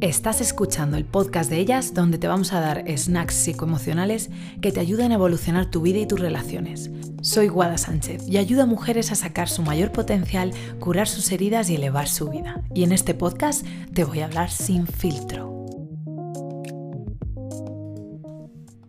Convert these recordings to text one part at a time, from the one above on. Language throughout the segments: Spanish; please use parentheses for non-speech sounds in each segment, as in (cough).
Estás escuchando el podcast de ellas donde te vamos a dar snacks psicoemocionales que te ayuden a evolucionar tu vida y tus relaciones. Soy Guada Sánchez y ayudo a mujeres a sacar su mayor potencial, curar sus heridas y elevar su vida. Y en este podcast te voy a hablar sin filtro.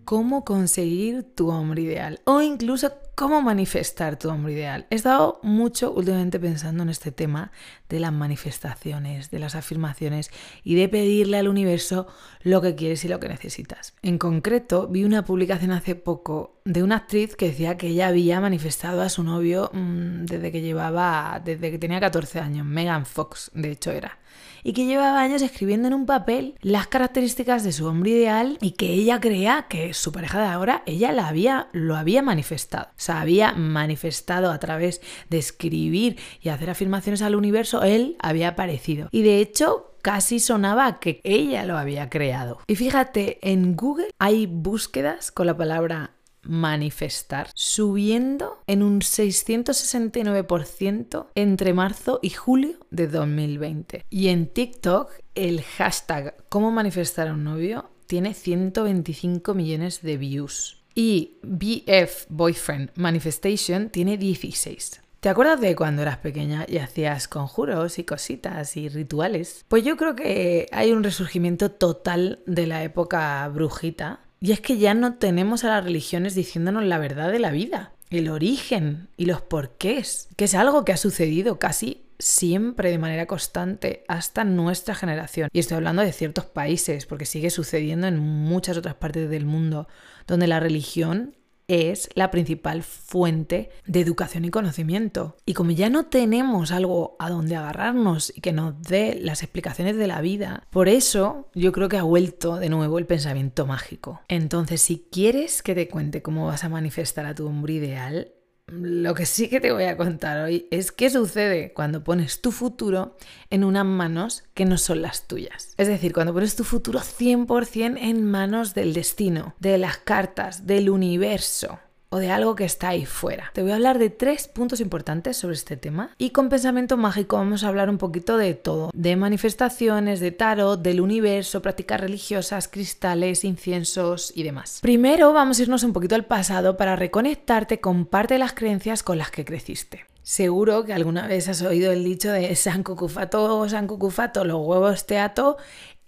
cómo conseguir tu hombre ideal o incluso cómo manifestar tu hombre ideal. He estado mucho últimamente pensando en este tema de las manifestaciones, de las afirmaciones y de pedirle al universo lo que quieres y lo que necesitas. En concreto, vi una publicación hace poco de una actriz que decía que ella había manifestado a su novio mmm, desde que llevaba, desde que tenía 14 años, Megan Fox, de hecho era y que llevaba años escribiendo en un papel las características de su hombre ideal y que ella creía que su pareja de ahora, ella la había, lo había manifestado. Había manifestado a través de escribir y hacer afirmaciones al universo, él había aparecido. Y de hecho, casi sonaba que ella lo había creado. Y fíjate, en Google hay búsquedas con la palabra manifestar, subiendo en un 669% entre marzo y julio de 2020. Y en TikTok, el hashtag cómo manifestar a un novio tiene 125 millones de views. Y BF Boyfriend Manifestation tiene 16. ¿Te acuerdas de cuando eras pequeña y hacías conjuros y cositas y rituales? Pues yo creo que hay un resurgimiento total de la época brujita y es que ya no tenemos a las religiones diciéndonos la verdad de la vida, el origen y los porqués, que es algo que ha sucedido casi siempre de manera constante hasta nuestra generación. Y estoy hablando de ciertos países, porque sigue sucediendo en muchas otras partes del mundo, donde la religión es la principal fuente de educación y conocimiento. Y como ya no tenemos algo a donde agarrarnos y que nos dé las explicaciones de la vida, por eso yo creo que ha vuelto de nuevo el pensamiento mágico. Entonces, si quieres que te cuente cómo vas a manifestar a tu hombre ideal, lo que sí que te voy a contar hoy es qué sucede cuando pones tu futuro en unas manos que no son las tuyas. Es decir, cuando pones tu futuro 100% en manos del destino, de las cartas, del universo o de algo que está ahí fuera. Te voy a hablar de tres puntos importantes sobre este tema y con pensamiento mágico vamos a hablar un poquito de todo, de manifestaciones, de tarot, del universo, prácticas religiosas, cristales, inciensos y demás. Primero vamos a irnos un poquito al pasado para reconectarte con parte de las creencias con las que creciste. Seguro que alguna vez has oído el dicho de San Cucufato, San Cucufato, los huevos te ato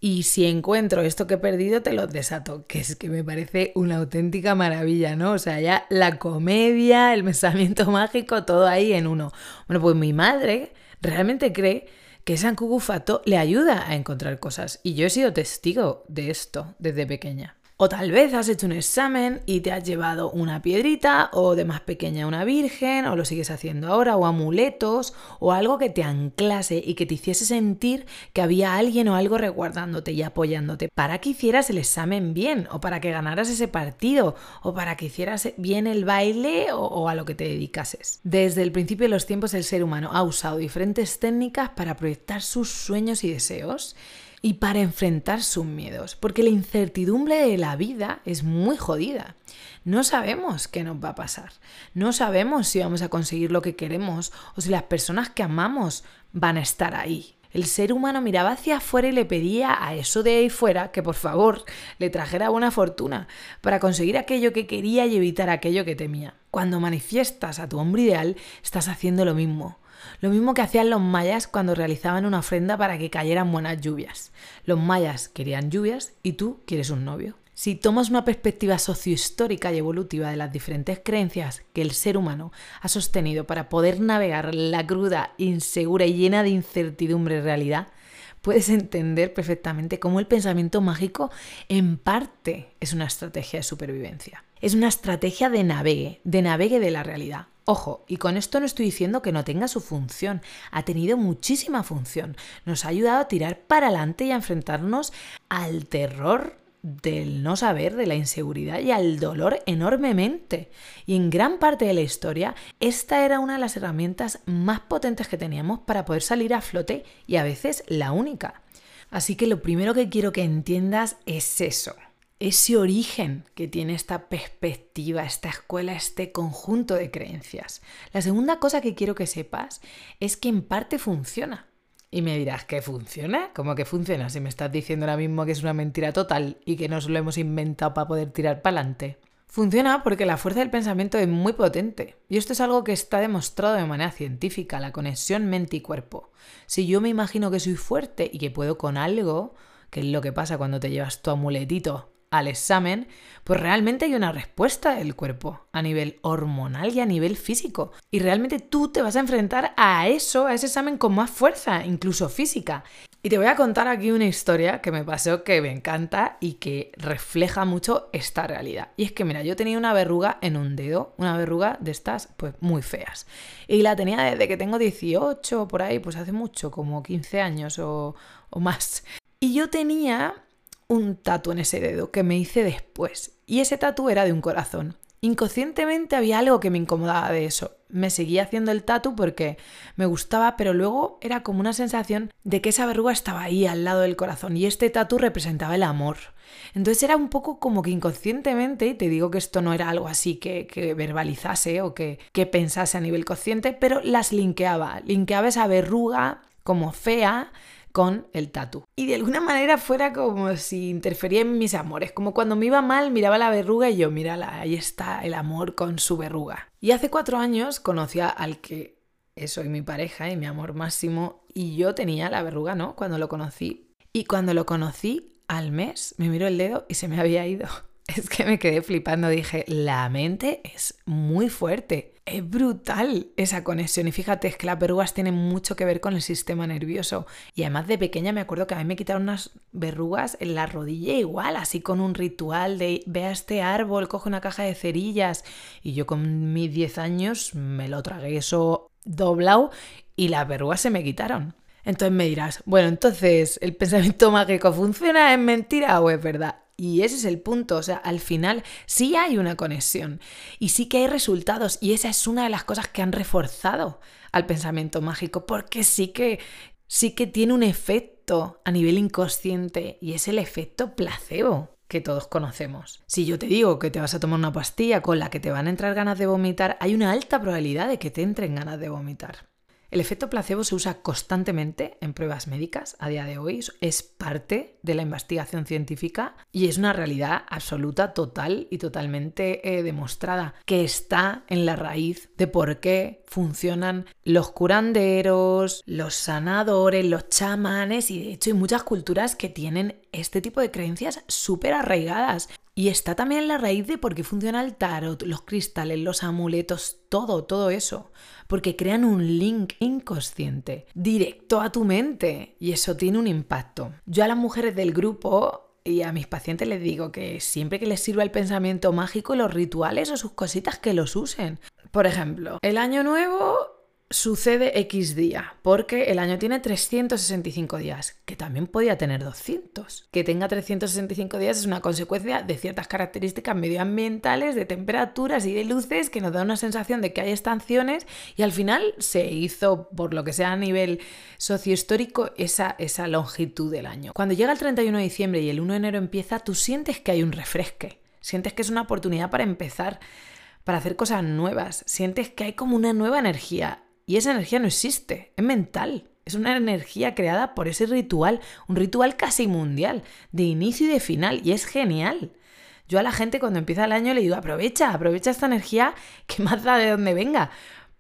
y si encuentro esto que he perdido, te lo desato, que es que me parece una auténtica maravilla, ¿no? O sea, ya la comedia, el pensamiento (laughs) mágico, todo ahí en uno. Bueno, pues mi madre realmente cree que San Cucufato le ayuda a encontrar cosas. Y yo he sido testigo de esto desde pequeña. O tal vez has hecho un examen y te has llevado una piedrita o de más pequeña una virgen o lo sigues haciendo ahora o amuletos o algo que te anclase y que te hiciese sentir que había alguien o algo resguardándote y apoyándote para que hicieras el examen bien o para que ganaras ese partido o para que hicieras bien el baile o, o a lo que te dedicases. Desde el principio de los tiempos el ser humano ha usado diferentes técnicas para proyectar sus sueños y deseos y para enfrentar sus miedos, porque la incertidumbre de la vida es muy jodida. No sabemos qué nos va a pasar, no sabemos si vamos a conseguir lo que queremos o si las personas que amamos van a estar ahí. El ser humano miraba hacia afuera y le pedía a eso de ahí fuera que por favor le trajera buena fortuna para conseguir aquello que quería y evitar aquello que temía. Cuando manifiestas a tu hombre ideal, estás haciendo lo mismo. Lo mismo que hacían los mayas cuando realizaban una ofrenda para que cayeran buenas lluvias. Los mayas querían lluvias y tú quieres un novio. Si tomas una perspectiva sociohistórica y evolutiva de las diferentes creencias que el ser humano ha sostenido para poder navegar la cruda, insegura y llena de incertidumbre realidad, puedes entender perfectamente cómo el pensamiento mágico en parte es una estrategia de supervivencia. Es una estrategia de navegue, de navegue de la realidad. Ojo, y con esto no estoy diciendo que no tenga su función, ha tenido muchísima función. Nos ha ayudado a tirar para adelante y a enfrentarnos al terror del no saber, de la inseguridad y al dolor enormemente. Y en gran parte de la historia, esta era una de las herramientas más potentes que teníamos para poder salir a flote y a veces la única. Así que lo primero que quiero que entiendas es eso ese origen que tiene esta perspectiva, esta escuela, este conjunto de creencias. La segunda cosa que quiero que sepas es que en parte funciona. Y me dirás, ¿qué funciona? ¿Cómo que funciona? Si me estás diciendo ahora mismo que es una mentira total y que nos lo hemos inventado para poder tirar para adelante. Funciona porque la fuerza del pensamiento es muy potente. Y esto es algo que está demostrado de manera científica, la conexión mente y cuerpo. Si yo me imagino que soy fuerte y que puedo con algo, que es lo que pasa cuando te llevas tu amuletito al examen, pues realmente hay una respuesta del cuerpo a nivel hormonal y a nivel físico. Y realmente tú te vas a enfrentar a eso, a ese examen con más fuerza, incluso física. Y te voy a contar aquí una historia que me pasó que me encanta y que refleja mucho esta realidad. Y es que, mira, yo tenía una verruga en un dedo, una verruga de estas, pues muy feas. Y la tenía desde que tengo 18 por ahí, pues hace mucho, como 15 años o, o más. Y yo tenía un tatu en ese dedo que me hice después. Y ese tatu era de un corazón. Inconscientemente había algo que me incomodaba de eso. Me seguía haciendo el tatu porque me gustaba, pero luego era como una sensación de que esa verruga estaba ahí al lado del corazón y este tatu representaba el amor. Entonces era un poco como que inconscientemente, y te digo que esto no era algo así que, verbalizase o que, que pensase a nivel consciente, pero las linkeaba. Linkeaba esa verruga como fea con el tatu. Y de alguna manera fuera como si interfería en mis amores, como cuando me iba mal miraba la verruga y yo, mírala, ahí está el amor con su verruga. Y hace cuatro años conocí al que es hoy mi pareja y mi amor máximo y yo tenía la verruga, ¿no? Cuando lo conocí. Y cuando lo conocí, al mes me miró el dedo y se me había ido. (laughs) Es que me quedé flipando, dije, la mente es muy fuerte. Es brutal esa conexión y fíjate es que las verrugas tienen mucho que ver con el sistema nervioso y además de pequeña me acuerdo que a mí me quitaron unas verrugas en la rodilla igual, así con un ritual de ve a este árbol, coge una caja de cerillas y yo con mis 10 años me lo tragué eso doblado y las verrugas se me quitaron. Entonces me dirás, bueno, entonces el pensamiento (laughs) mágico funciona, es mentira o es verdad. Y ese es el punto, o sea, al final sí hay una conexión y sí que hay resultados y esa es una de las cosas que han reforzado al pensamiento mágico, porque sí que sí que tiene un efecto a nivel inconsciente y es el efecto placebo que todos conocemos. Si yo te digo que te vas a tomar una pastilla con la que te van a entrar ganas de vomitar, hay una alta probabilidad de que te entren ganas de vomitar. El efecto placebo se usa constantemente en pruebas médicas a día de hoy, es parte de la investigación científica y es una realidad absoluta, total y totalmente eh, demostrada, que está en la raíz de por qué funcionan los curanderos, los sanadores, los chamanes y de hecho hay muchas culturas que tienen este tipo de creencias súper arraigadas. Y está también en la raíz de por qué funciona el tarot, los cristales, los amuletos, todo, todo eso. Porque crean un link inconsciente, directo a tu mente. Y eso tiene un impacto. Yo a las mujeres del grupo y a mis pacientes les digo que siempre que les sirva el pensamiento mágico, los rituales o sus cositas, que los usen. Por ejemplo, el año nuevo sucede X día, porque el año tiene 365 días, que también podía tener 200. Que tenga 365 días es una consecuencia de ciertas características medioambientales, de temperaturas y de luces que nos da una sensación de que hay estaciones y al final se hizo, por lo que sea a nivel sociohistórico, esa, esa longitud del año. Cuando llega el 31 de diciembre y el 1 de enero empieza, tú sientes que hay un refresque, sientes que es una oportunidad para empezar para hacer cosas nuevas. Sientes que hay como una nueva energía. Y esa energía no existe, es mental. Es una energía creada por ese ritual, un ritual casi mundial, de inicio y de final, y es genial. Yo a la gente cuando empieza el año le digo, aprovecha, aprovecha esta energía que (laughs) más da de donde venga.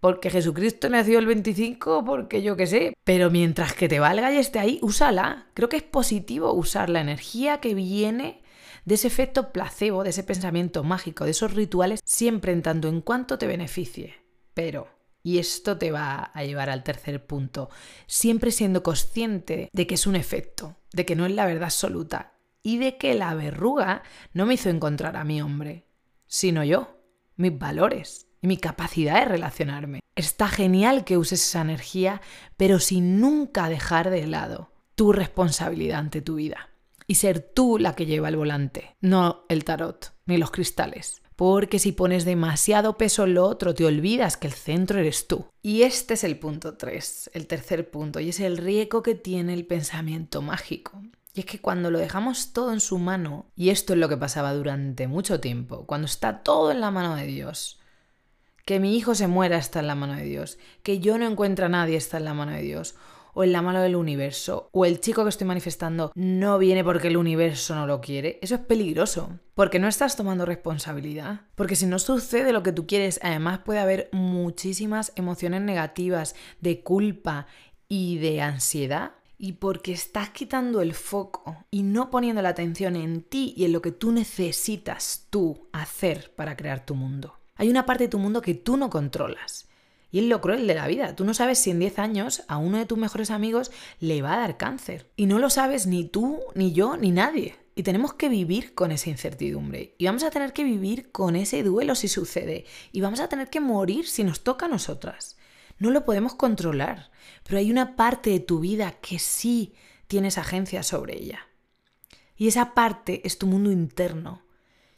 Porque Jesucristo nació el 25, porque yo qué sé. Pero mientras que te valga y esté ahí, úsala. Creo que es positivo usar la energía que viene de ese efecto placebo, de ese pensamiento mágico, de esos rituales, siempre en tanto en cuanto te beneficie. Pero y esto te va a llevar al tercer punto, siempre siendo consciente de que es un efecto, de que no es la verdad absoluta y de que la verruga no me hizo encontrar a mi hombre, sino yo, mis valores y mi capacidad de relacionarme. Está genial que uses esa energía, pero sin nunca dejar de lado tu responsabilidad ante tu vida y ser tú la que lleva el volante, no el tarot ni los cristales porque si pones demasiado peso en lo otro, te olvidas que el centro eres tú. Y este es el punto 3, el tercer punto, y es el riesgo que tiene el pensamiento mágico. Y es que cuando lo dejamos todo en su mano, y esto es lo que pasaba durante mucho tiempo, cuando está todo en la mano de Dios, que mi hijo se muera está en la mano de Dios, que yo no encuentre a nadie está en la mano de Dios, o en la mano del universo, o el chico que estoy manifestando no viene porque el universo no lo quiere, eso es peligroso, porque no estás tomando responsabilidad. Porque si no sucede lo que tú quieres, además puede haber muchísimas emociones negativas de culpa y de ansiedad. Y porque estás quitando el foco y no poniendo la atención en ti y en lo que tú necesitas tú hacer para crear tu mundo. Hay una parte de tu mundo que tú no controlas y es lo cruel de la vida. Tú no sabes si en 10 años a uno de tus mejores amigos le va a dar cáncer. Y no lo sabes ni tú, ni yo, ni nadie. Y tenemos que vivir con esa incertidumbre. Y vamos a tener que vivir con ese duelo si sucede. Y vamos a tener que morir si nos toca a nosotras. No lo podemos controlar. Pero hay una parte de tu vida que sí tienes agencia sobre ella. Y esa parte es tu mundo interno.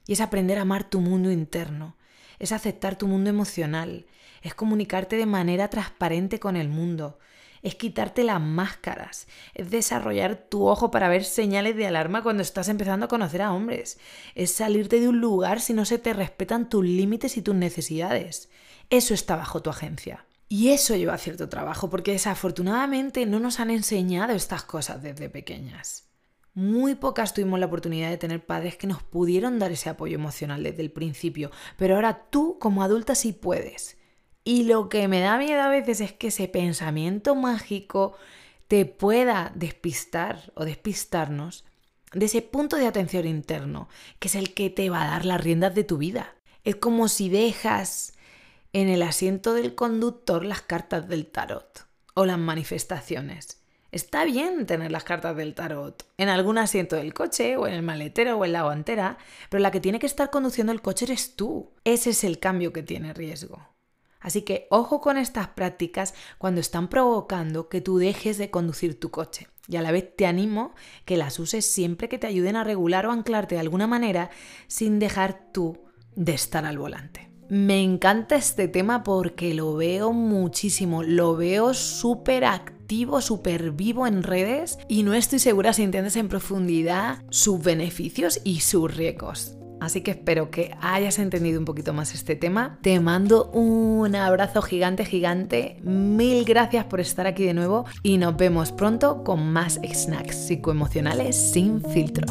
Y es aprender a amar tu mundo interno. Es aceptar tu mundo emocional es comunicarte de manera transparente con el mundo, es quitarte las máscaras, es desarrollar tu ojo para ver señales de alarma cuando estás empezando a conocer a hombres, es salirte de un lugar si no se te respetan tus límites y tus necesidades. Eso está bajo tu agencia. Y eso lleva cierto trabajo, porque desafortunadamente no nos han enseñado estas cosas desde pequeñas. Muy pocas tuvimos la oportunidad de tener padres que nos pudieron dar ese apoyo emocional desde el principio, pero ahora tú como adulta sí puedes. Y lo que me da miedo a veces es que ese pensamiento mágico te pueda despistar o despistarnos de ese punto de atención interno, que es el que te va a dar las riendas de tu vida. Es como si dejas en el asiento del conductor las cartas del tarot o las manifestaciones. Está bien tener las cartas del tarot en algún asiento del coche o en el maletero o en la guantera, pero la que tiene que estar conduciendo el coche eres tú. Ese es el cambio que tiene riesgo. Así que ojo con estas prácticas cuando están provocando que tú dejes de conducir tu coche. Y a la vez te animo que las uses siempre que te ayuden a regular o anclarte de alguna manera sin dejar tú de estar al volante. Me encanta este tema porque lo veo muchísimo, lo veo súper activo, súper vivo en redes y no estoy segura si entiendes en profundidad sus beneficios y sus riesgos. Así que espero que hayas entendido un poquito más este tema. Te mando un abrazo gigante, gigante. Mil gracias por estar aquí de nuevo y nos vemos pronto con más snacks psicoemocionales sin filtro.